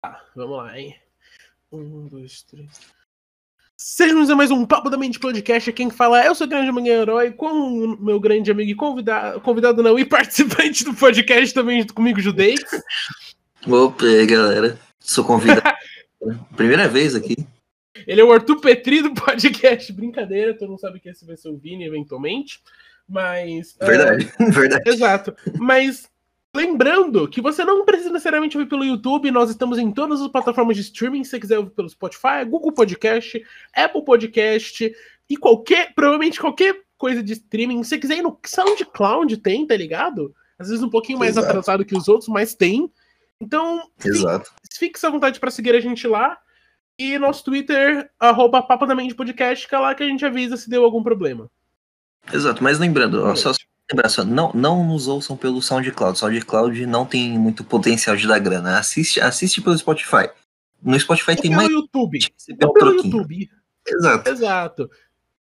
Tá, vamos lá, hein? Um, dois, três. Sejam a mais um Papo da Mente Podcast. Quem fala é o seu grande amigo herói, com o meu grande amigo e convidado, convidado não, e participante do podcast também junto comigo, Judeix. Opa, aí, galera. Sou convidado. Primeira vez aqui. Ele é o Arthur Petri do podcast. Brincadeira, todo mundo sabe que esse vai ser o Vini eventualmente. Mas. Verdade, ah, verdade. Exato. Mas lembrando que você não precisa necessariamente ouvir pelo YouTube, nós estamos em todas as plataformas de streaming. Se você quiser ouvir pelo Spotify, Google Podcast, Apple Podcast e qualquer, provavelmente qualquer coisa de streaming. Se você quiser ir no SoundCloud, tem, tá ligado? Às vezes um pouquinho mais Exato. atrasado que os outros, mas tem. Então, Exato. fique à vontade para seguir a gente lá. E nosso Twitter, arroba Papo da Mente Podcast, que é lá que a gente avisa se deu algum problema. Exato. Mas lembrando, ó, só não, não nos ouçam pelo SoundCloud. SoundCloud não tem muito potencial de dar grana. Assiste, assiste pelo Spotify. No Spotify tem mais. YouTube. um pelo troquinho. YouTube. Exato. Exato.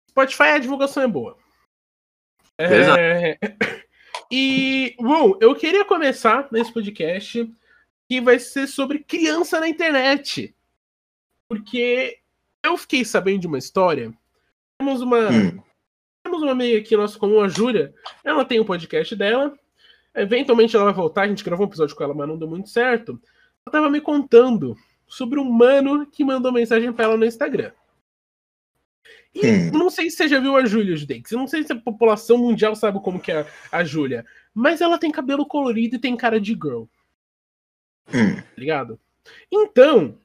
Spotify a divulgação é boa. Exato. É... E, bom, eu queria começar nesse podcast que vai ser sobre criança na internet. Porque eu fiquei sabendo de uma história. Temos uma. Hum. Temos uma amiga aqui, nossa comum, a Júlia. Ela tem um podcast dela. Eventualmente ela vai voltar. A gente gravou um episódio com ela, mas não deu muito certo. Ela tava me contando sobre um mano que mandou mensagem pra ela no Instagram. E Hum. não sei se você já viu a Júlia Judex. Não sei se a população mundial sabe como que é a Júlia. Mas ela tem cabelo colorido e tem cara de girl, Hum. tá ligado? Então,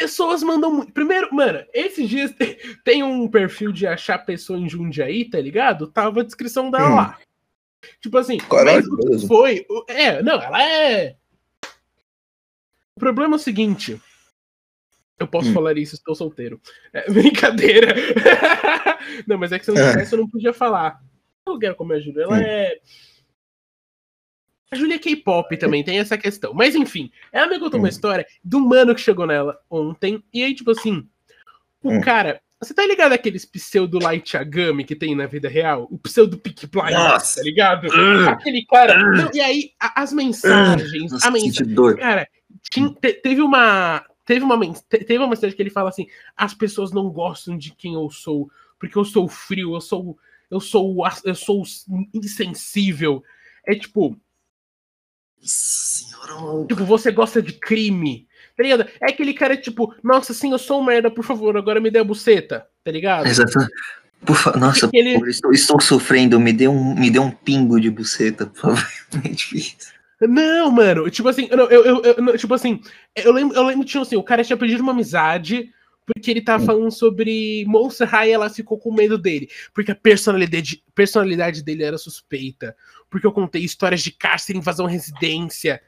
pessoas mandam muito. Primeiro, mano, esses dias tem, um perfil de achar pessoa em Jundiaí, tá ligado? Tava a descrição dela Hum. lá. Tipo assim, Caralho, mas foi. É, não, ela é. O problema é o seguinte. Eu posso Hum. falar isso, estou solteiro. É, brincadeira. não, mas é que se eu não tivesse, eu não podia falar. Eu quero como Júlia. Ela Hum. é. A Júlia é K-pop também, tem essa questão. Mas enfim, ela me contou uma Hum. história do mano que chegou nela ontem. E aí, tipo assim, o Hum. cara. Você tá ligado aqueles pseudo light Agami que tem na vida real? O pseudo Pick Blind, Nossa. tá ligado? Hum. Aquele cara. Não, e aí, a- as mensagens. Nossa, a mensagem. Cara, tin- te- teve uma. Teve uma, teve uma mensagem que ele fala assim: as pessoas não gostam de quem eu sou, porque eu sou frio, eu sou. Eu sou, eu sou insensível. É tipo, Senhora. tipo, você gosta de crime. Tá ligado? É aquele cara, tipo, nossa, sim, eu sou um merda, por favor, agora me dê a buceta, tá ligado? Exato. Por fa... Nossa, ele- por favor, estou, estou sofrendo. Me dê, um, me dê um pingo de buceta, por favor. É difícil. Não, mano, tipo assim, eu, eu, eu- tipo assim, eu lembro, eu lembro, tipo assim, o cara tinha pedido uma amizade porque ele tava Hum. falando sobre Monster High e ela ficou com medo dele, porque a personalidade, personalidade dele era suspeita, porque eu contei histórias de cárcere, invasão residência,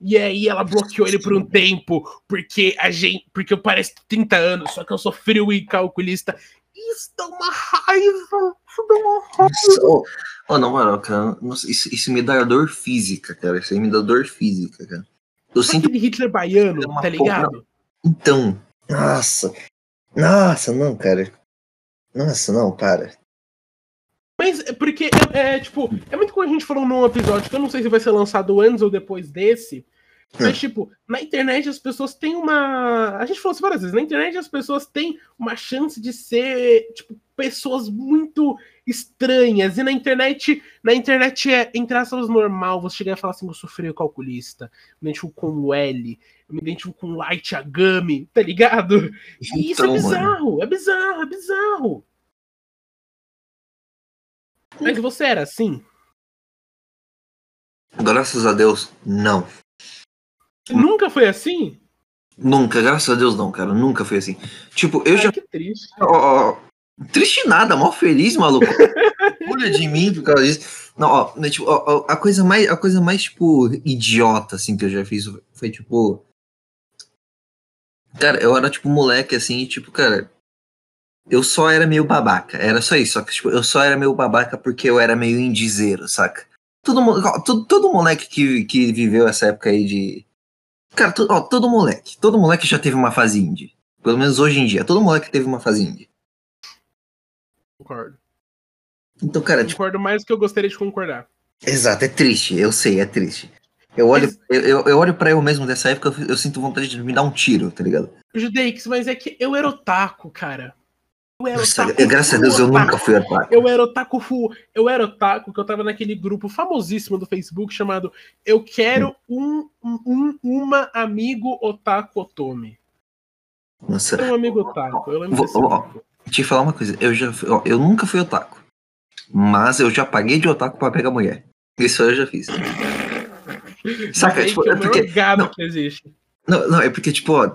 e aí ela bloqueou ele por um tempo, porque a gente, porque eu pareço 30 anos, só que eu sou frio e calculista. Isso dá uma raiva, isso dá uma raiva. Nossa, Oh, não, moral, cara. Nossa, isso, isso me dá dor física, cara. Isso aí me dá dor física, cara. Eu Sabe sinto. Hitler baiano, tá ligado? Então. Nossa. Nossa, não, cara. Nossa, não, para. Mas é porque é, é, tipo, é muito como a gente falou num episódio que eu não sei se vai ser lançado antes ou depois desse. Mas, tipo, na internet as pessoas têm uma. A gente falou isso várias vezes. Na internet as pessoas têm uma chance de ser, tipo, pessoas muito estranhas. E na internet, na internet é, entre aspas, normal você chegar e falar assim: eu sou frio calculista, eu me identifico com o L, eu me identifico com Light Agami, tá ligado? E isso é Então, mano. bizarro, é bizarro, é bizarro. Mas você era assim? Graças a Deus, não. Nunca foi assim? Nunca, graças a Deus, não, cara. Nunca foi assim. Tipo, eu Ai, já. que triste. Ó, ó, triste nada, mal feliz, maluco. Olha de mim por causa disso. Não, ó, né, tipo, ó, a coisa mais, a coisa mais, tipo, idiota, assim, que eu já fiz foi, tipo. Cara, eu era, tipo, moleque, assim, e, tipo, cara. Eu só era meio babaca. Era só isso. Só que, tipo, eu só era meio babaca porque eu era meio indizeiro, saca? Todo, todo, todo moleque que, que viveu essa época aí de. Cara, to- ó, todo moleque. Todo moleque já teve uma fase indie. Pelo menos hoje em dia. Todo moleque teve uma fase indie. Concordo. Então, cara, tipo, Concordo mais do que eu gostaria de concordar. exato, é triste. Eu sei, é triste. Eu olho, eu, eu, eu olho pra eu mesmo dessa época, eu, eu sinto vontade de me dar um tiro, tá ligado? Judeix, mas é que eu era otaku, cara. Eu era Nossa, otaku. graças a Deus eu nunca fui otaku. Eu era otaku full. Eu era otaku, que eu tava naquele grupo famosíssimo do Facebook chamado Eu Quero um, um, uma amigo otaku otome. Nossa, Era um amigo otaku. Eu lembro Vou- desse ó, eu falar uma coisa. Eu, já, ó, eu nunca fui otaku. Mas eu já paguei de otaku pra pegar mulher. Isso eu já fiz. Saca? Tipo, é é porque, gado não. que existe. não, não, é porque, tipo, ó,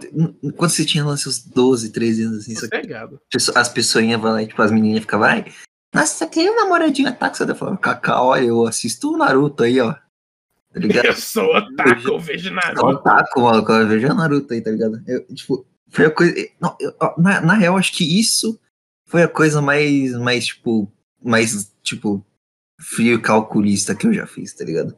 quando você tinha lá seus 12, 13 anos, assim, só é que as pessoinhas vão lá e, tipo, as menininhas ficavam, ai, nossa, você tem um namoradinho otaku? Você falava, Cacá, olha, eu assisto o Naruto aí, ó. Tá ligado? Eu sou otaku, eu vejo Sou Naruto. otaku, maluco, eu vejo o Naruto aí, tá ligado? Eu, tipo, foi a coisa. Não, eu- na, na real, acho que isso foi a coisa mais, mais, tipo, mais, tipo, frio e calculista que eu já fiz, tá ligado?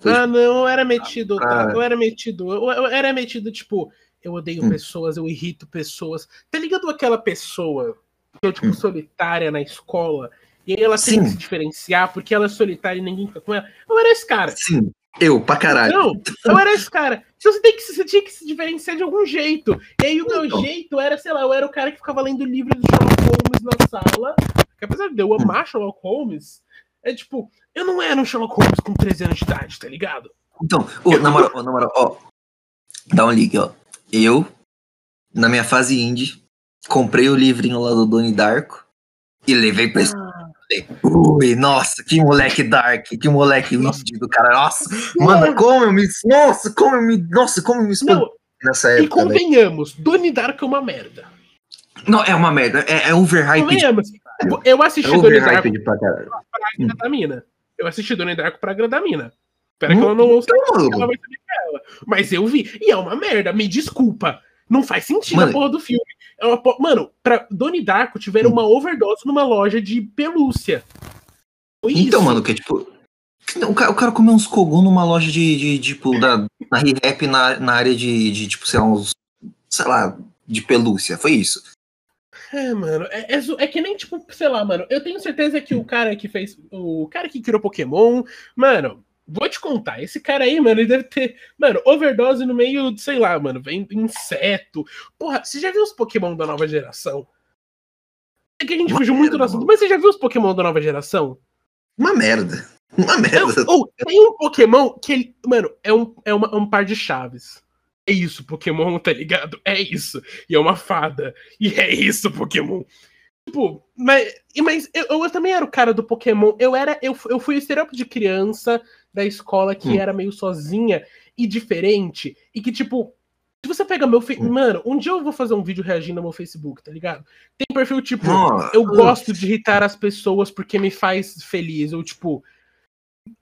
Foi, Ah, não, eu era metido, Ah. Eu era metido. Eu, eu era metido, tipo, eu odeio Hum. pessoas, eu irrito pessoas. Tá ligado aquela pessoa que é, tipo, Hum. solitária na escola? E aí ela tem que Sim. se diferenciar porque ela é solitária e ninguém fica com ela. Eu era esse cara. Sim, eu, pra caralho. Não, eu era esse cara. Então você, tem que, você tinha que se diferenciar de algum jeito. E aí o meu Então. jeito era, sei lá, eu era o cara que ficava lendo livro do Sherlock Holmes na sala. Que apesar de eu amar Sherlock Holmes, é tipo, eu não era um Sherlock Holmes com 13 anos de idade, tá ligado? Então, ô, na moral, na moral, ó, dá um ligue, ó. Eu, na minha fase indie, comprei o livrinho lá do Doni Darko e levei pra escola. Ui, nossa, que moleque dark, que moleque indie do cara. Nossa, mano, como eu me. Nossa, como eu me. Nossa, como eu me Não, nessa e época, velho. convenhamos, Donnie Darko é uma merda. Não, é uma merda. É, é overhype. Convenhamos. Eu É assisti Donnie Darko overhype pra pra agradar a mina. Eu assisti Donnie Darko pra agradar a mina. Espera que Hum, ela não ouça, Então, ela vai saber que é ela. Mas eu vi. E é uma merda, me desculpa. Não faz sentido Mano. a porra do filme. É uma Mano, pra Donnie Darko tiveram Hum. uma overdose numa loja de pelúcia. Foi Então, isso. mano, que é tipo. O cara, o cara comeu uns kogu numa loja de, de, tipo, da, na rap na, na área de, de, tipo, sei lá, uns. Sei lá, de pelúcia. Foi isso. É, mano, é, é é que nem, tipo, sei lá, mano, eu tenho certeza que o cara que fez. O cara que criou Pokémon, mano, vou te contar, esse cara aí, mano, ele deve ter, mano, overdose no meio, de, sei lá, mano, vem inseto. Porra, você já viu os Pokémon da nova geração? É que a gente fugiu muito do assunto, mas você já viu os Pokémon da nova geração? Uma merda. Uma merda. Ou tem um Pokémon que ele, mano, é um, é uma- um par de chaves. É isso, Pokémon, tá ligado? É isso. E é uma fada. E é isso, Pokémon. Tipo, mas, mas eu, eu também era o cara do Pokémon. Eu era, eu, eu fui o estereótipo de criança da escola que Hum. era meio sozinha e diferente. E que, tipo, se você pega meu. Fe... Hum. Mano, um dia eu vou fazer um vídeo reagindo no meu Facebook, tá ligado? Tem perfil tipo. Eu gosto de irritar as pessoas porque me faz feliz. Ou, tipo.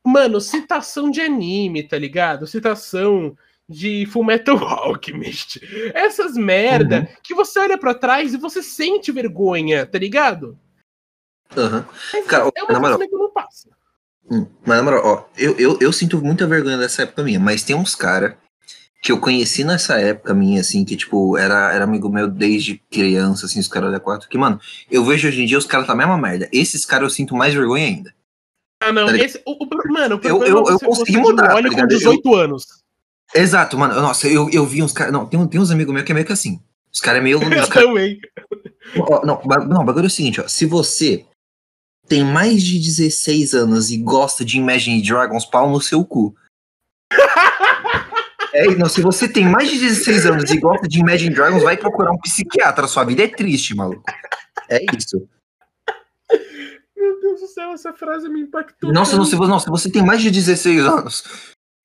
Mano, citação de anime, tá ligado? Citação de Full Metal Alchemist. Essas merda Uhum. que você olha pra trás e você sente vergonha, tá ligado? Mas Cara, é uma na moral- coisa que não passa. Hum, Mas na moral, ó, eu, eu, eu sinto muita vergonha dessa época minha, mas tem uns cara que eu conheci nessa época minha, assim, que, tipo, era, era amigo meu desde criança, assim, os caras da quatro, que, mano, eu vejo hoje em dia os caras tá a mesma merda. Esses caras eu sinto mais vergonha ainda. Ah, não. Tá? Esse, o, o- mano, o Eu- eu- é eu consegui mudar, tá Loli com ligado? Eu- 18 anos. Exato, mano. Nossa, eu, eu vi uns caras. Não, tem, tem uns amigos meus que é meio que assim. Os caras é meio. Eu Os cara, também. ó, não, não, o bagulho é o seguinte, ó. Se você tem mais de 16 anos e gosta de Imagine Dragons, pau no seu cu. É, não, se você tem mais de 16 anos e gosta de Imagine Dragons, vai procurar um psiquiatra. Sua vida é triste, maluco. É isso. Meu Deus do céu, essa frase me impactou. Nossa, não, se, vo- não, se você tem mais de 16 anos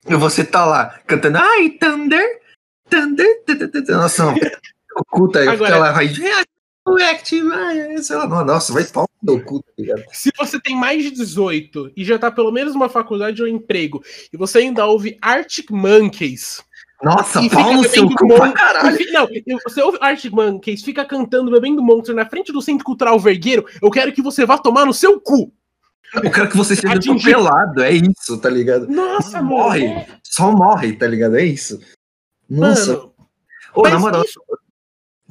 e você tá lá cantando Ai, Thunder, Thunder, Thunder, Thunder. Nossa, não. O cu aí, Agora- fica lá, sei lá, nossa, vai pau no meu cu, tá ligado? Se você tem mais de 18 e já tá pelo menos numa faculdade ou emprego, e você ainda ouve Arctic Monkeys. Nossa, pau no seu cu Mon- pra caralho. Não, você ouve Arctic Monkeys, fica cantando, bebendo Monster na frente do Centro Cultural Vergueiro, eu quero que você vá tomar no seu cu. Eu quero que você seja Atingir. atropelado, é isso, tá ligado? Nossa, mano. Morre, é- só morre, tá ligado? É isso. Nossa, Mano, Ô, na moral, isso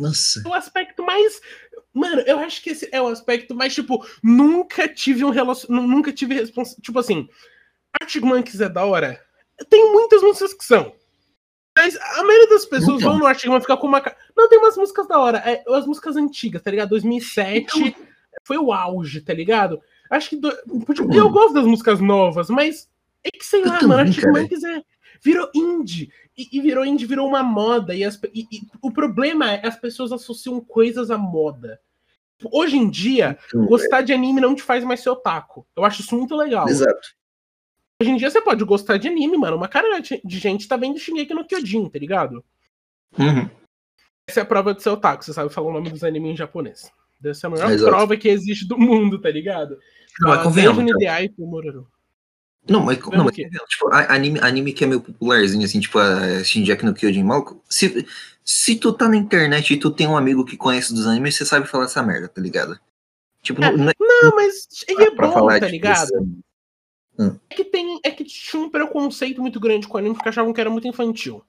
nossa. é o aspecto mais. Mano, eu acho que esse é o aspecto mais, tipo, nunca tive um relacionamento. Nunca tive responsa... Tipo assim, Arctic Monkeys é da hora? tem muitas músicas que são. Mas a maioria das pessoas Então. vão no e vão ficar com uma. Não, tem umas músicas da hora. É, as músicas antigas, tá ligado? 2007 foi o auge, tá ligado? Acho que. Do... tipo, eu gosto das músicas novas, mas é que sei Eu lá, também, mano. Arctic. Monkeys é. Virou indie. E, e virou indie, virou uma moda. E, as e- e o problema é as pessoas associam coisas à moda. Hoje em dia, Então, gostar de anime não te faz mais ser otaku. Eu acho isso muito legal. Exato. Hoje em dia você pode gostar de anime, mano. Uma cara de gente tá vendo Shingeki no Kyojin, tá ligado? Uhum. Essa é a prova de ser otaku, você sabe falar o nome dos animes em japonês. Essa é a maior Exato. prova que existe do mundo, tá ligado? Não, mas convenhamos. Cara. Não, mas, não, mas convenhamos, tipo, anime, anime que é meio popularzinho, assim, tipo, a Shinjaki no Kyojin, maluco, se, se tu tá na internet e tu tem um amigo que conhece dos animes, você sabe falar essa merda, tá ligado? Tipo, É, não, não é Não, mas ele é bom, falar, tá tipo, ligado? esse- É que tem. É que tinha um preconceito muito grande com o anime porque achavam que era muito infantil.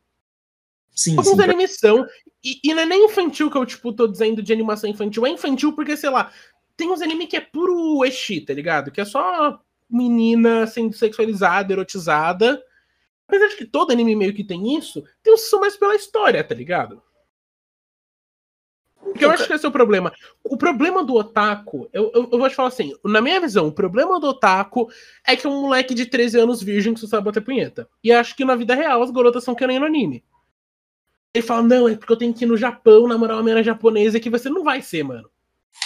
Sim, Alguns sim, animes são. E, e não é nem infantil que eu, tipo, tô dizendo de animação infantil. É infantil porque, sei lá, tem uns anime que é puro eixi, tá ligado? Que é só menina sendo sexualizada, erotizada. Apesar de que todo anime meio que tem isso, tem uns que são mais pela história, tá ligado? Porque eu acho que esse é o problema. O problema do otaku, eu, eu, eu vou te falar assim, na minha visão, o problema do otaku é que é um moleque de 13 anos virgem que só sabe bater punheta. E acho que na vida real as garotas são que nem no anime. Ele fala, não, é porque eu tenho que ir no Japão namorar uma menina japonesa que você não vai ser, mano.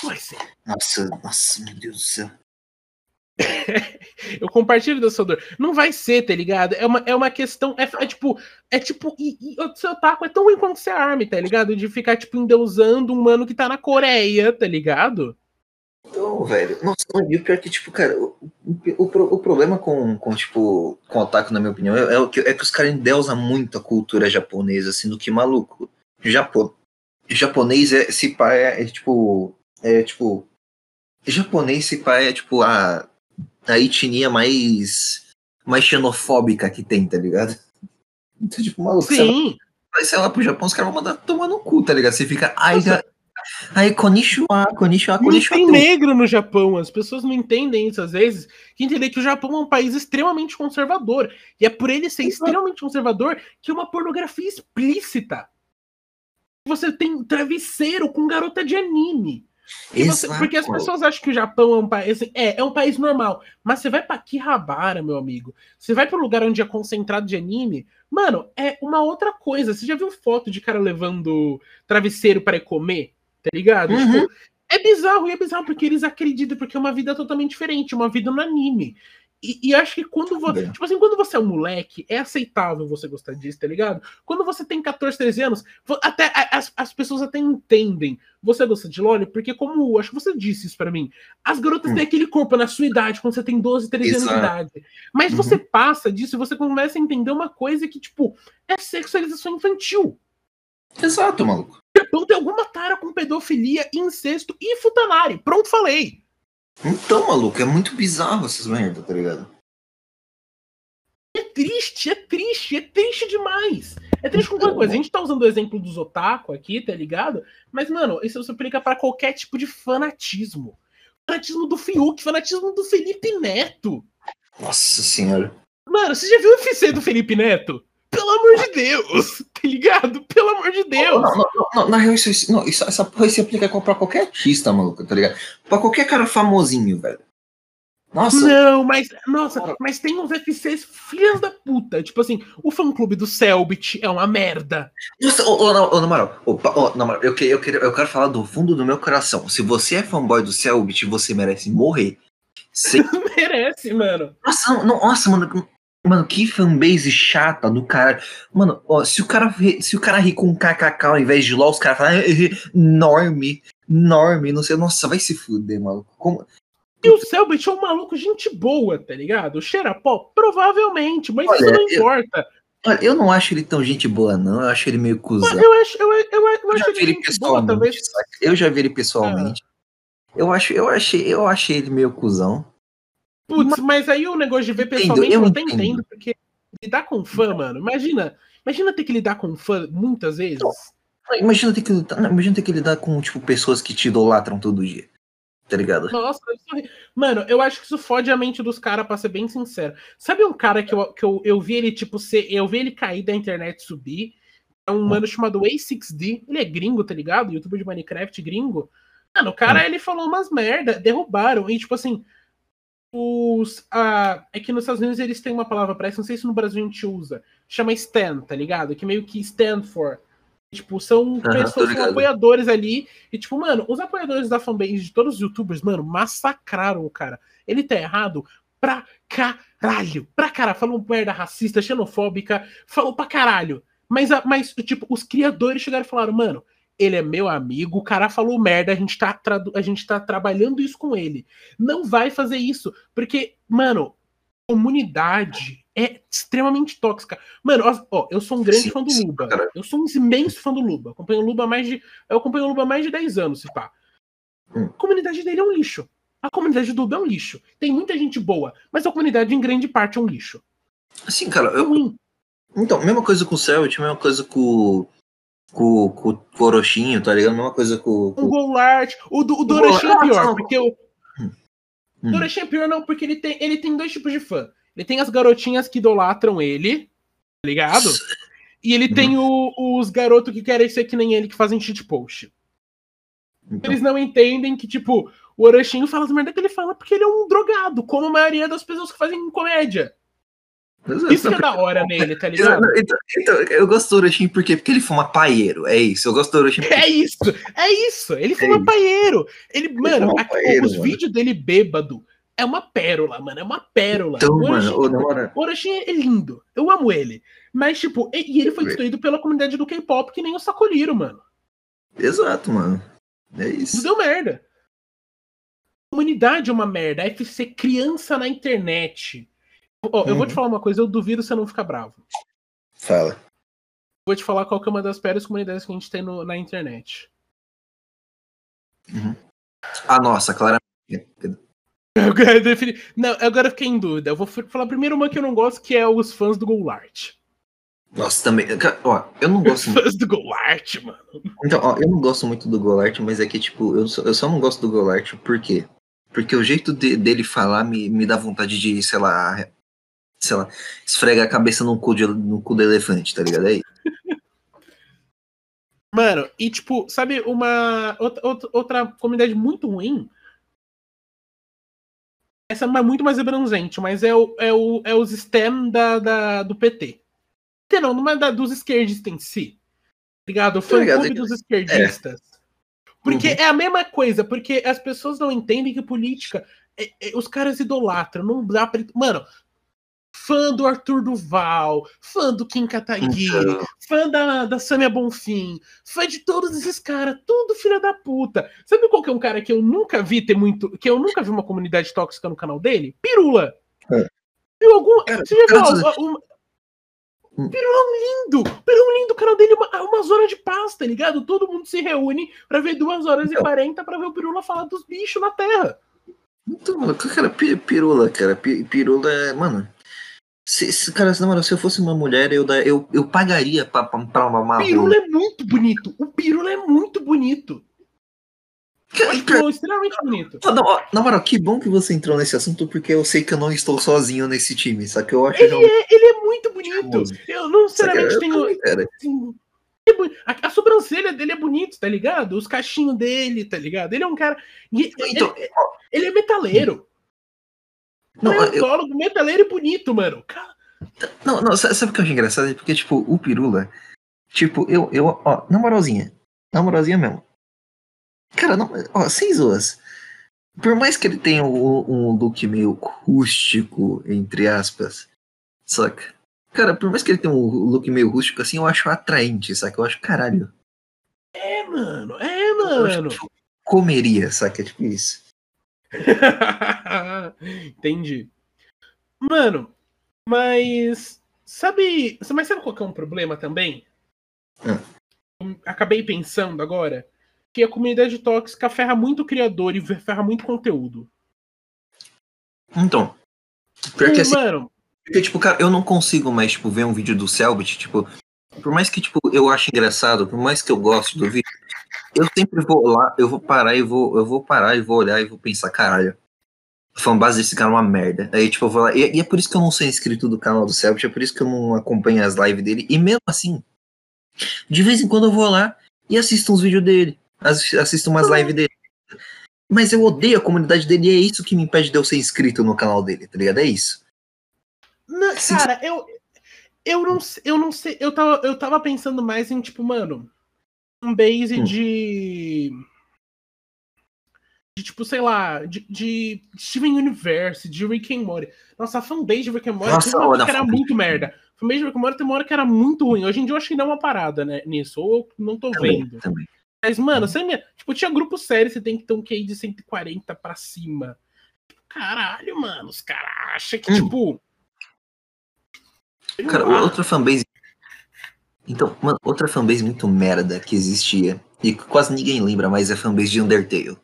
Não vai ser. Nossa, nossa, meu Deus do céu. Eu compartilho da sua dor. Não vai ser, tá ligado? É uma, é uma questão. É, é tipo. É tipo. E, e o seu taco é tão ruim quanto ser arme, tá ligado? De ficar, tipo, endeusando um mano que tá na Coreia, tá ligado? Então, velho, nossa, não, e o pior é que, tipo, cara, o, o, o pro- o problema com, com, tipo, com o otaku, na minha opinião, é, é que, é que os caras endeusam muito a cultura japonesa, assim, do que maluco. Japo, japonês é, se pá, é, é, tipo, é, tipo, japonês se pá é, tipo, a, a etnia mais, mais xenofóbica que tem, tá ligado? Então, tipo, maluco, Sim. vai, sei lá, pro Japão, os caras vão mandar tomar no cu, tá ligado? Você fica, ai, ai, konnichiwa, konnichiwa, Não konnichiwa. tem tu. negro no Japão. As pessoas não entendem isso às vezes. Que entender que o Japão é um país extremamente conservador. E é por ele ser extremamente conservador que é uma pornografia explícita. Você tem travesseiro com garota de anime. Você- porque as pessoas acham que o Japão é um país. assim, é, é um país normal. Mas você vai pra Kihabara, meu amigo. Você vai pro lugar onde é concentrado de anime. Mano, é uma outra coisa. Você já viu foto de cara levando travesseiro para comer? Tá ligado? Uhum. Tipo, é bizarro, e é bizarro porque eles acreditam, porque é uma vida totalmente diferente, uma vida no anime. E, e acho que quando você. Bem. Tipo assim, quando você é um moleque, é aceitável você gostar disso, tá ligado? Quando você tem 14, 13 anos, até as, as pessoas até entendem. Você gosta de LOL, porque, como acho que você disse isso pra mim, as garotas Hum. têm aquele corpo na sua idade, quando você tem 12, 13 anos de Exato. idade. Mas Uhum. você passa disso e você começa a entender uma coisa que, tipo, é sexualização infantil. Exato, maluco. O Japão tem alguma tara com pedofilia, incesto e futanari. Pronto, falei. Então, maluco, é muito bizarro essas merda, tá ligado? É triste, é triste, é triste demais. É triste com qualquer coisa. A gente tá usando o exemplo dos otaku aqui, tá ligado? Mas, mano, isso se aplica pra qualquer tipo de fanatismo. Fanatismo do Fiuk, fanatismo do Felipe Neto. Nossa senhora. Mano, você já viu o UFC do Felipe Neto? Pelo amor de Deus, tá ligado? Pelo amor de Deus. Não, não, não, não, na real, isso, isso- não, isso- essa porra se aplica pra qualquer artista, maluco, tá ligado? Pra qualquer cara famosinho, velho. Nossa, Não, mas, nossa, mas tem uns FCs filhas da puta. Tipo assim, o fã-clube do Selbit é uma merda. nossa ô, ô, ô, na moral, ô, ô, na moral, eu, eu, quero, eu quero falar do fundo do meu coração. Se você é fanboy do Selbit, você merece morrer. Você Merece, mano. Nossa, não, nossa, mano. Mano, que fanbase chata do cara. Mano, ó, se o cara, se o cara ri com kkk ao invés de LOL, os caras falam "Ah, norme, norme, não sei. Nossa, vai se fuder, maluco. Como... E o Selbit é um maluco gente boa, tá ligado? Cheira pó? Provavelmente, mas Olha, isso não eu- importa. Olha, eu não acho ele tão gente boa, não. Eu acho ele meio cuzão. Eu acho, eu, eu, eu Eu acho já vi ele ele gente boa, pessoalmente, talvez. Eu já vi ele pessoalmente. Eu acho, eu achei, eu achei ele meio cuzão. Putz, mas aí o negócio de ver pessoalmente eu eu até entendo. entendo, porque lidar com fã, mano, imagina. Imagina ter que lidar com fã muitas vezes. Imagina ter que, lidar- imagina ter que lidar com, tipo, pessoas que te idolatram todo dia. Tá ligado? Nossa, isso... mano, eu acho que isso fode a mente dos caras, pra ser bem sincero. Sabe um cara que, eu, que eu, eu vi ele, tipo, ser. Eu vi ele cair da internet subir. É um mano chamado A6D. Ele é gringo, tá ligado? Youtuber de Minecraft gringo. Mano, o cara, hum. ele falou umas merda, derrubaram. E, tipo assim, os. Ah, é que nos Estados Unidos eles têm uma palavra pra isso, não sei se no Brasil a gente usa. Chama stand, tá ligado? Que meio que stand for. Tipo, são uhum, pessoas, são apoiadores ali. E, tipo, mano, os apoiadores da fanbase de todos os youtubers, mano, massacraram o cara. Ele tá errado pra caralho. Pra caralho. Falou merda racista, xenofóbica. Falou pra caralho. Mas, mas, tipo, os criadores chegaram e falaram, mano, ele é meu amigo, o cara falou merda, a gente tá, a gente tá trabalhando isso com ele. Não vai fazer isso, porque, mano, comunidade é extremamente tóxica. Mano, ó, eu sou um grande sim, fã do sim, Luba. Cara. Eu sou um imenso fã do Luba. Acompanho o Luba mais de. Eu acompanho o Luba há mais de 10 anos, se pá. Hum. A comunidade dele é um lixo. A comunidade do Luba é um lixo. Tem muita gente boa, mas a comunidade, em grande parte, é um lixo. Assim, cara, eu. Então, mesma coisa com o Celt, mesma coisa com com, com o Corochinho, tá ligado? Mesma coisa com. com... O Goulart. O, do, o Dorochinho é pior, porque o. Hum. Dorochinho é pior, não, porque ele tem, ele tem dois tipos de fã. Ele tem as garotinhas que idolatram ele, tá ligado? E ele tem o, os garotos que querem ser que nem ele, que fazem shitpost. Então. Eles não entendem que, tipo, o Orochinho fala as merda que ele fala porque ele é um drogado, como a maioria das pessoas que fazem comédia. Isso que é da hora nele, tá ligado? Então, então, eu gosto do Orochim por quê? Porque ele fuma paieiro. É isso. Eu gosto do Orochim. É isso, é isso. Ele é fuma é paieiro. Ele, ele mano, a, paieiro, os mano. vídeos dele bêbado é uma pérola, mano. É uma pérola. Então, o Orochim, mano, o Orochim é lindo. Eu amo ele. Mas, tipo, e, ele foi destruído pela comunidade do K-pop que nem o Sacoliro, mano. Exato, mano. É isso. Isso deu merda. A comunidade é uma merda. A FC criança na internet Oh, eu vou te uhum. falar uma coisa, eu duvido você não ficar bravo. Fala. Vou te falar qual que é uma das piores comunidades que a gente tem no, na internet. Uhum. Ah, nossa, claramente. Eu defini... Não, agora eu fiquei em dúvida. Eu vou falar primeiro uma que eu não gosto, que é os fãs do Golart. Nossa, também. Ó, eu não gosto muito. Fãs do Golart, mano. Então, ó, eu não gosto muito do Golart, mas é que, tipo, eu só, eu só não gosto do Golart por quê? Porque o jeito de, dele falar me, me dá vontade de, sei lá, sei lá, esfrega a cabeça no cu, de, no cu do elefante, tá ligado? Aí. Mano, e tipo, sabe uma outra, outra comunidade muito ruim? Essa é muito mais abrangente, mas é, o, é, o, é os STEM da, da, do PT. Não, não é da, dos esquerdistas em si. Ligado? O fã clube dos esquerdistas. É. Porque uhum. é a mesma coisa, porque as pessoas não entendem que política. É, é, os caras idolatram, não dá pra. Mano, fã do Arthur Duval, fã do Kim Kataguiri, então... fã da, da Samia Bonfim, fã de todos esses caras, tudo filha da puta. Sabe qual que é um cara que eu nunca vi ter muito. que eu nunca vi uma comunidade tóxica no canal dele? Pirula. É. Viu algum. Cara, você já viu cara, uma, hum. Pirulão lindo! Pirulão lindo, o canal dele é uma, uma zona de paz, tá ligado? Todo mundo se reúne pra ver duas horas então. e quarenta pra ver o Pirula falar dos bichos na Terra. Então, mano, cara, pirula, cara, pirula é. Mano, se, se, cara, na moral, se eu fosse uma mulher, eu, eu, eu pagaria pra, pra, pra mamar. O Pirula é muito bonito. O Pirula é muito bonito. Cara, cara, extremamente bonito. Na, na moral, que bom que você entrou nesse assunto, porque eu sei que eu não estou sozinho nesse time. Só que eu acho ele, é, ele é muito bonito. Eu não sinceramente tenho. Assim, a, a, sobrancelha dele é bonito, tá ligado? Os cachinhos dele, tá ligado? Ele é um cara. Então, ele, ele é metaleiro. Não, Paleontólogo, eu... metaleiro e bonito, mano. Não, não, sabe o que eu acho engraçado? Porque, tipo, o Pirula, tipo, eu, eu, ó, na moralzinha, na moralzinha mesmo. Cara, não, ó, sem zoas. Por mais que ele tenha um, um look meio rústico, entre aspas, saca? Cara, por mais que ele tenha um look meio rústico assim, eu acho atraente, saca? Eu acho caralho. É, mano, é, mano. Eu comeria, saca? É tipo isso. Entendi. Mano, mas. Sabe. Mas sabe qual é um problema também? É. Acabei pensando agora que a comunidade tóxica ferra muito o criador e ferra muito conteúdo. Então. Porque, assim, mano. Porque, tipo, cara, eu não consigo mais, tipo, ver um vídeo do Selbit, tipo. Por mais que, tipo, eu ache engraçado, por mais que eu goste do vídeo, eu sempre vou lá, eu vou parar e vou, eu vou parar e vou olhar e vou pensar, caralho, a fanbase desse cara é uma merda. Aí, tipo, eu vou lá, e, e é por isso que eu não sou inscrito do canal do Celtic, é por isso que eu não acompanho as lives dele, e mesmo assim, de vez em quando eu vou lá e assisto uns vídeos dele, assisto umas lives dele. Mas eu odeio a comunidade dele e é isso que me impede de eu ser inscrito no canal dele, tá ligado? É isso. Não, cara, eu, eu não, eu não sei. Eu tava, eu tava pensando mais em, tipo, mano, base hum. de. De, tipo, sei lá, de, de Steven Universe, de Rick and Morty. Nossa, a fanbase de Rick and Morty Nossa, uma hora que era muito merda. A fanbase de Rick and Morty tem uma hora que era muito ruim. Hoje em dia eu acho que dá uma parada né, nisso. Ou não tô também, vendo. Também. Mas, mano, você, tipo, tinha grupo sério, você tem que ter um QI de 140 pra cima. Caralho, mano, os caras acham que, hum. tipo. Cara, outra fanbase. Então, mano, outra fanbase muito merda que existia. E quase ninguém lembra, mas é a fanbase de Undertale.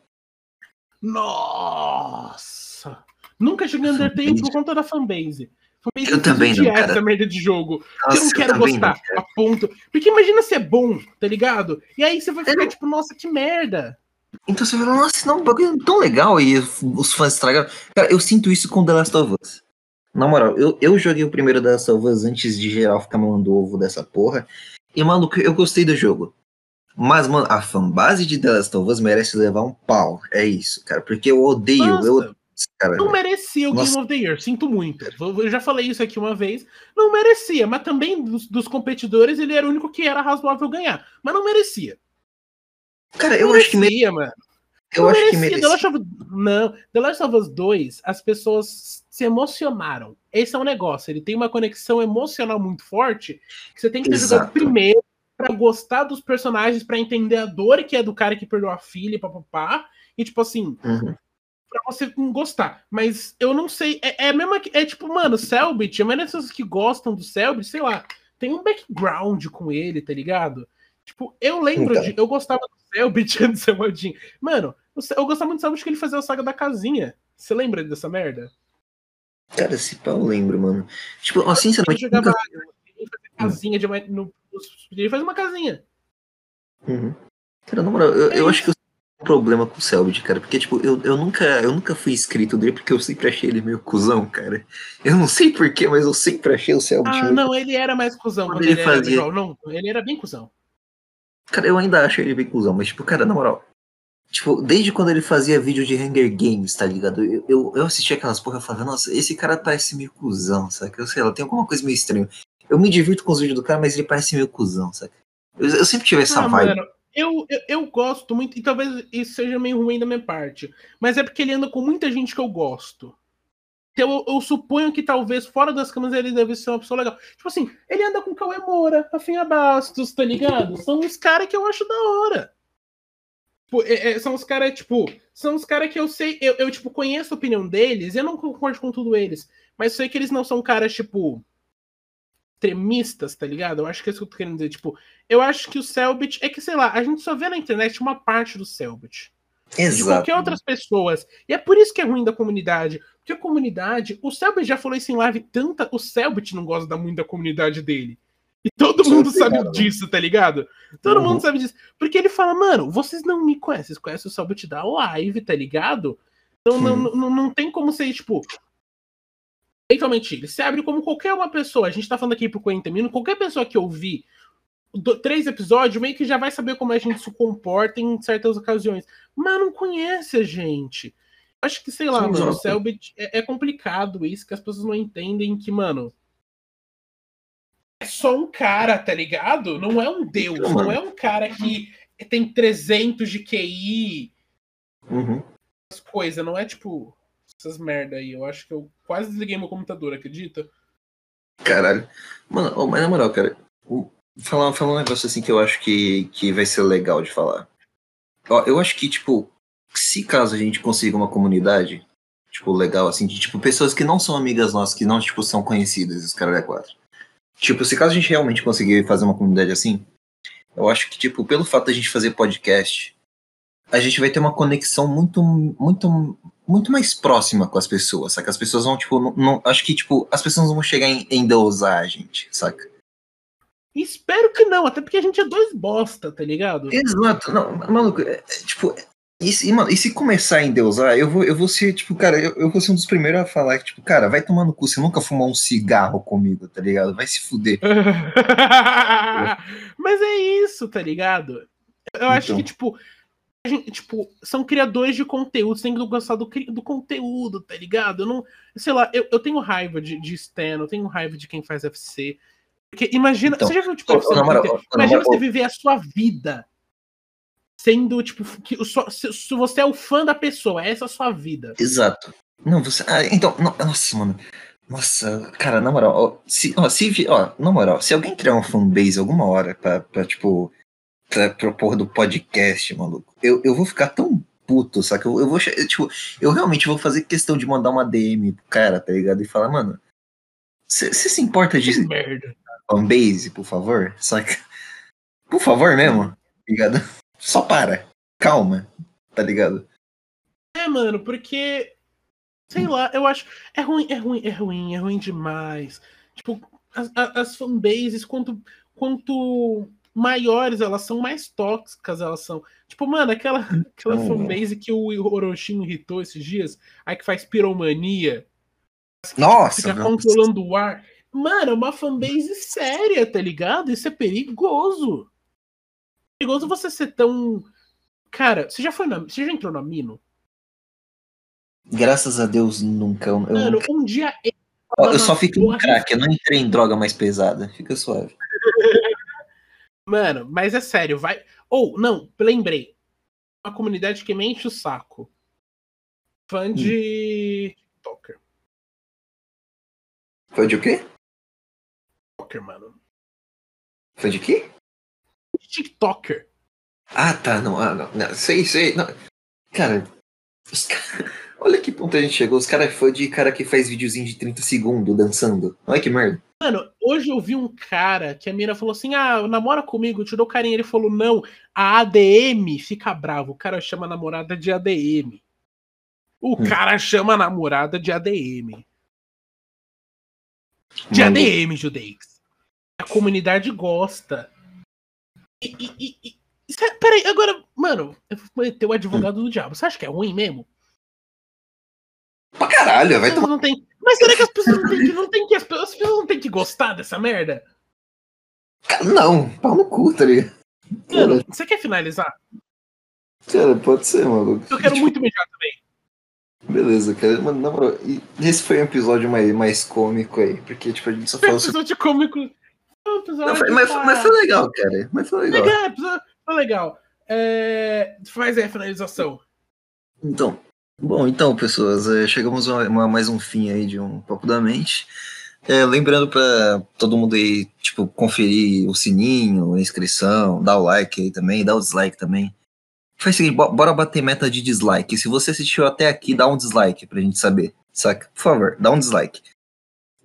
Nossa! Nunca joguei Undertale fanbase... por conta da fanbase. fanbase eu também não, cara. essa merda de jogo. Nossa, eu não quero eu gostar, não, a ponto. Porque imagina se é bom, tá ligado? E aí você vai ficar é, tipo, nossa, que merda. Então você fala, nossa, não, um bagulho tão legal e os fãs estragaram. Cara, eu sinto isso com The Last of Us. Na moral, eu, eu joguei o primeiro da Last of Us antes de geral ficar mandando ovo dessa porra. E, maluco, eu gostei do jogo. Mas, mano, a fanbase de The Last of Us merece levar um pau. É isso, cara. Porque eu odeio. Nossa, eu, cara, não merecia o Nossa. Game of the Year, sinto muito. Eu já falei isso aqui uma vez. Não merecia, mas também dos, dos competidores ele era o único que era razoável ganhar. Mas não merecia. Cara, eu acho que merecia, mano. Eu acho merecia. que merecia. The Last of... Não, The Last of Us 2, as pessoas se emocionaram. Esse é um negócio, ele tem uma conexão emocional muito forte que você tem que ter Exato. jogado primeiro para gostar dos personagens, para entender a dor que é do cara que perdeu a filha, papapá, e tipo assim, uhum. pra você gostar. Mas eu não sei, é, é mesmo é tipo, mano, Selbit, a maioria das pessoas que gostam do Selbit, sei lá, tem um background com ele, tá ligado? Tipo, eu lembro então. de. Eu gostava do Selbit antes de ser modinho. Mano, eu gostava muito do Selbit que ele fazia a saga da casinha. Você lembra dessa merda? Cara, se pau eu lembro, mano. Tipo, assim, sinceramente. Ele nunca... casinha de uma, no, ele faz uma casinha. Uhum. Cara, na moral, eu, é eu acho que eu tenho um problema com o Selbit, cara. Porque, tipo, eu, eu, nunca, eu nunca fui inscrito dele porque eu sempre achei ele meio cuzão, cara. Eu não sei porquê, mas eu sempre achei o Selbit. Ah, meio... não, ele era mais cuzão quando, quando ele, ele fazia. Era, não, ele era bem cuzão. Cara, eu ainda acho ele bem cuzão, mas, tipo, cara, na moral, Tipo, desde quando ele fazia vídeo de Hunger Games, tá ligado? Eu, eu, eu assistia aquelas porra e falava, nossa, esse cara parece meio cuzão, saca? Eu sei lá, tem alguma coisa meio estranha. Eu me divirto com os vídeos do cara, mas ele parece meio cuzão, saca? Eu, eu sempre tive essa ah, vibe. Mano, eu, eu, eu, gosto muito, e talvez isso seja meio ruim da minha parte, mas é porque ele anda com muita gente que eu gosto. Então eu, eu suponho que talvez fora das câmeras ele deve ser uma pessoa legal. Tipo assim, ele anda com Cauê Moura, Rafinha Bastos, tá ligado? São os caras que eu acho da hora. Tipo, é, é, são os caras, tipo, são os caras que eu sei, eu, eu, tipo, conheço a opinião deles, eu não concordo com tudo eles, mas sei que eles não são caras, tipo, extremistas, tá ligado? Eu acho que é isso que eu tô querendo dizer. Tipo, eu acho que o Selbit, é que, sei lá, a gente só vê na internet uma parte do Selbit. Exato. De qualquer outras pessoas. E é por isso que é ruim da comunidade. Porque a comunidade, o Selbit já falou isso em live, tanta. O Selbit não gosta muito da comunidade dele. E todo mundo sabe né? disso, tá ligado? Todo uhum. mundo sabe disso. Porque ele fala, mano, vocês não me conhecem, vocês conhecem o Selbit da live, tá ligado? Então não, não, não tem como ser, tipo. Eventualmente, ele se abre como qualquer uma pessoa. A gente tá falando aqui 40 minutos, qualquer pessoa que ouvir do, três episódios, meio que já vai saber como a gente se comporta em certas ocasiões. Mas não conhece a gente. Acho que, sei lá, Sim, mano, o Selbit é, é complicado isso, que as pessoas não entendem que, mano é só um cara, tá ligado? Não é um deus, não é um cara que tem 300 de QI. Uhum. As coisas, não é tipo essas merda aí. Eu acho que eu quase desliguei meu computador, acredita? Caralho. Mano, mas na moral, cara, falar, falar um negócio assim que eu acho que, que vai ser legal de falar. Eu acho que, tipo, se caso a gente consiga uma comunidade, tipo, legal, assim, de, tipo, pessoas que não são amigas nossas, que não, tipo, são conhecidas, os caras é quatro Tipo, se caso a gente realmente conseguir fazer uma comunidade assim, eu acho que, tipo, pelo fato da gente fazer podcast, a gente vai ter uma conexão muito, muito, muito mais próxima com as pessoas, saca? As pessoas vão, tipo, não, não acho que, tipo, as pessoas vão chegar em endeusar a gente, saca? Espero que não, até porque a gente é dois bosta, tá ligado? Exato, não, maluco, é, tipo, e se, mano, e se começar a endeusar, eu vou, eu vou ser, tipo, cara, eu, eu vou ser um dos primeiros a falar que, tipo, cara, vai tomar no cu, você nunca fumou um cigarro comigo, tá ligado? Vai se fuder. Mas é isso, tá ligado? Eu então. acho que, tipo, gente, tipo, são criadores de conteúdo, você tem que gostar do, do conteúdo, tá ligado? Eu não, sei lá, eu, eu tenho raiva de, de Stan, eu tenho raiva de quem faz FC. Porque imagina, então, você já viu, tipo, FC, imagina você viver a sua vida sendo, tipo, que se, se você é o fã da pessoa, essa é a sua vida. Exato. Não, você. Ah, então, não, nossa, mano. Nossa, cara, na moral, ó, se, ó, se, ó, na moral, se alguém criar uma fanbase alguma hora pra, pra tipo, pra propor do podcast, maluco, eu, eu vou ficar tão puto, saca? Eu, eu vou, tipo, eu realmente vou fazer questão de mandar uma DM pro cara, tá ligado? E falar, mano, você se importa de merda. Fanbase, por favor? Saca? Por favor mesmo, tá ligado? Só para. Calma. Tá ligado? É, mano, porque. Sei lá, eu acho. É ruim, é ruim, é ruim, é ruim demais. Tipo, as, as fanbases, quanto, quanto maiores elas são, mais tóxicas elas são. Tipo, mano, aquela, aquela oh. fanbase que o Orochinho irritou esses dias, aí que faz piromania. Nossa! Fica controlando o ar. Mano, é uma fanbase séria, tá ligado? Isso é perigoso perigoso você ser tão. Cara, você já foi na. Você já entrou na Mino? Graças a Deus, nunca. Eu Mano, nunca... um dia. Eu, eu só fico no crack, eu não entrei em droga mais pesada. Fica suave. Mano, mas é sério, vai. Ou, oh, não, lembrei. Uma comunidade que me enche o saco. Fã hum. de. TikToker. Fã de o quê? TikToker, mano. Fã de quê? TikToker. Ah, tá. Não, ah, não, não. Sei, sei. Não. Cara, olha que ponto a gente chegou. Os caras é fã de cara que faz videozinho de 30 segundos dançando. Olha que merda. Mano, hoje eu vi um cara que a mina falou assim: Ah, namora comigo, te dou carinho. Ele falou: Não, a ADM fica bravo. O cara chama a namorada de ADM. O hum. cara chama a namorada de ADM. De Mano. ADM, Judeix. A comunidade gosta. E, e, e, e peraí, agora, mano, eu vou meter o advogado do diabo. Você acha que é ruim mesmo? Pra caralho, vai tomar. Não tem... Mas será que as pessoas não têm que, não tem que as pessoas, as pessoas não têm que gostar dessa merda? Não, pau no cu, tá ligado? Mano, você quer finalizar? Cara, pode ser, maluco. Eu quero muito mijar também. Beleza, cara. Mano, na moral, esse foi um episódio mais, mais cômico aí, porque, tipo, a gente só falou. Um episódio cômico não, foi, mas, mas, foi legal, cara. Mas foi legal. legal foi legal. É, faz aí a finalização. Então, bom, então, pessoas, é, chegamos a, a, mais um fim aí de um Papo da Mente. É, lembrando para todo mundo aí, tipo, conferir o sininho, a inscrição, dar o like aí também, dar o dislike também. Faz o seguinte, bora bater meta de dislike. Se você assistiu até aqui, dá um dislike pra gente saber, saca? Por favor, dá um dislike.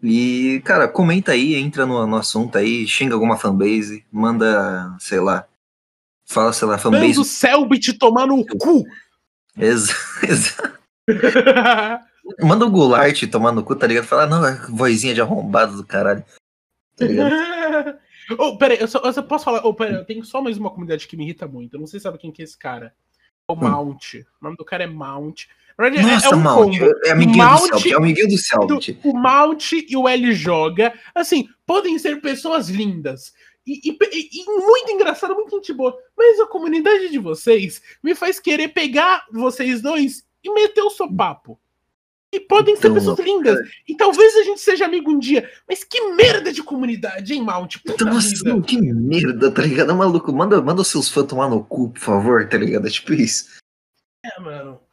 E, cara, comenta aí, entra no, no assunto aí, xinga alguma fanbase, manda, sei lá, fala, sei lá, fanbase. Manda o Selbit tomar no cu! Exato. manda o Goulart tomar no cu, tá ligado? Fala, não, é vozinha de arrombado do caralho. Tá ligado? oh, peraí, eu, só, eu só posso falar. Oh, peraí, eu tenho só mais uma comunidade que me irrita muito. Eu não sei se sabe quem que é esse cara. O hum. Mount. O nome do cara é Mount. Nossa, é um Mount, é amiguinho Mount, do Celtic, é amiguinho do Celtic. O Mount e o L joga, assim, podem ser pessoas lindas. E, e, e, muito engraçado, muito gente boa. Mas a comunidade de vocês me faz querer pegar vocês dois e meter o sopapo. E podem ser então, pessoas lindas. E talvez a gente seja amigo um dia. Mas que merda de comunidade, hein, Mount? Nossa, não, que merda, tá ligado? Maluco, manda, manda os seus fãs tomar no cu, por favor, tá ligado? É tipo isso. É, mano.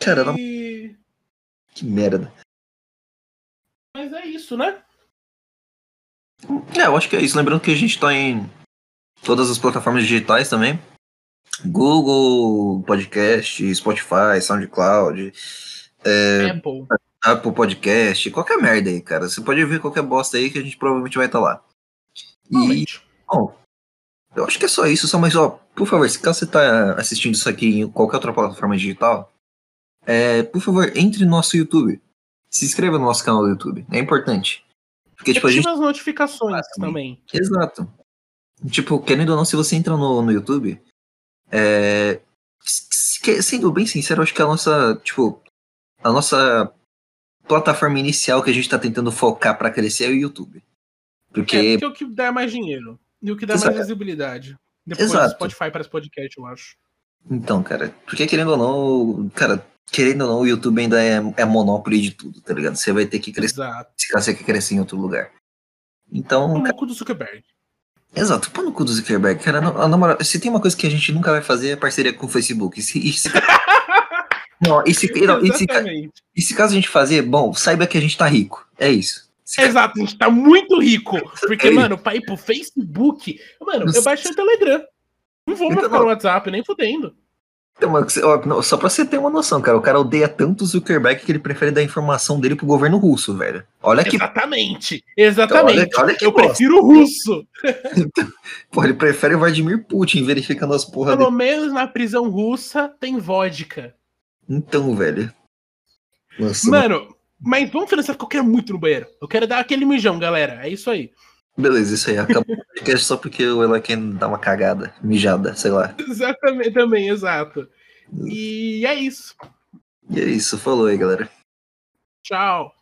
Cara, não... Que merda. Mas é isso, né? É, eu acho que é isso. Lembrando que a gente tá em todas as plataformas digitais também. Google Podcast, Spotify, SoundCloud, é, Apple. Apple Podcast, qualquer merda aí, cara. Você pode ver qualquer bosta aí que a gente provavelmente vai estar tá lá. E, bom, eu acho que é só isso, só mais, ó, por favor, se caso você tá assistindo isso aqui em qualquer outra plataforma digital, é, por favor, entre no nosso YouTube. Se inscreva no nosso canal do YouTube, é importante. Porque, tipo, a gente. As notificações também. Exato. Tipo, querendo ou não, se você entra no, no YouTube, é, se- sendo bem sincero, acho que a nossa, tipo, a nossa plataforma inicial que a gente tá tentando focar pra crescer é o YouTube. É, Porque, porque é o que dá mais dinheiro. E o que dá Exato. mais visibilidade. Depois Exato. Spotify para esse podcast, eu acho. então, cara, porque querendo ou não, cara, querendo ou não, o YouTube ainda é, é monopólio de tudo, tá ligado? Você vai ter que crescer Exato. se você quer crescer em outro lugar. Então, Como o cu do Zuckerberg. Exato, pô no cu do Zuckerberg, cara, na, moral, se tem uma coisa que a gente nunca vai fazer é parceria com o Facebook. Se, se- não, e se, não, e se- e se caso a gente fazer, bom, saiba que a gente tá rico. É isso. Exato, a gente tá muito rico. Porque, É mano, pra ir pro Facebook. Mano, eu baixei o Telegram. Não vou mais Então, ficar no. WhatsApp, nem fudendo. Então, mano, ó, só pra você ter uma noção, cara, o cara odeia tanto o Zuckerberg que ele prefere dar informação dele pro governo russo, velho. Olha que, Exatamente. Exatamente. Olha- olha que eu bosta. prefiro o russo. porra, ele prefere o Vladimir Putin verificando as porra Pelo dele. menos na prisão russa tem vodka. Então, velho. Nossa, Mano, mas vamos financiar porque eu quero muito no banheiro. Eu quero dar aquele mijão, galera. É isso aí. Beleza, isso aí. Acabou o podcast só porque o Elaken dá uma cagada, mijada, sei lá. Exatamente, também, exato. E é isso. E é isso, falou aí, galera. Tchau.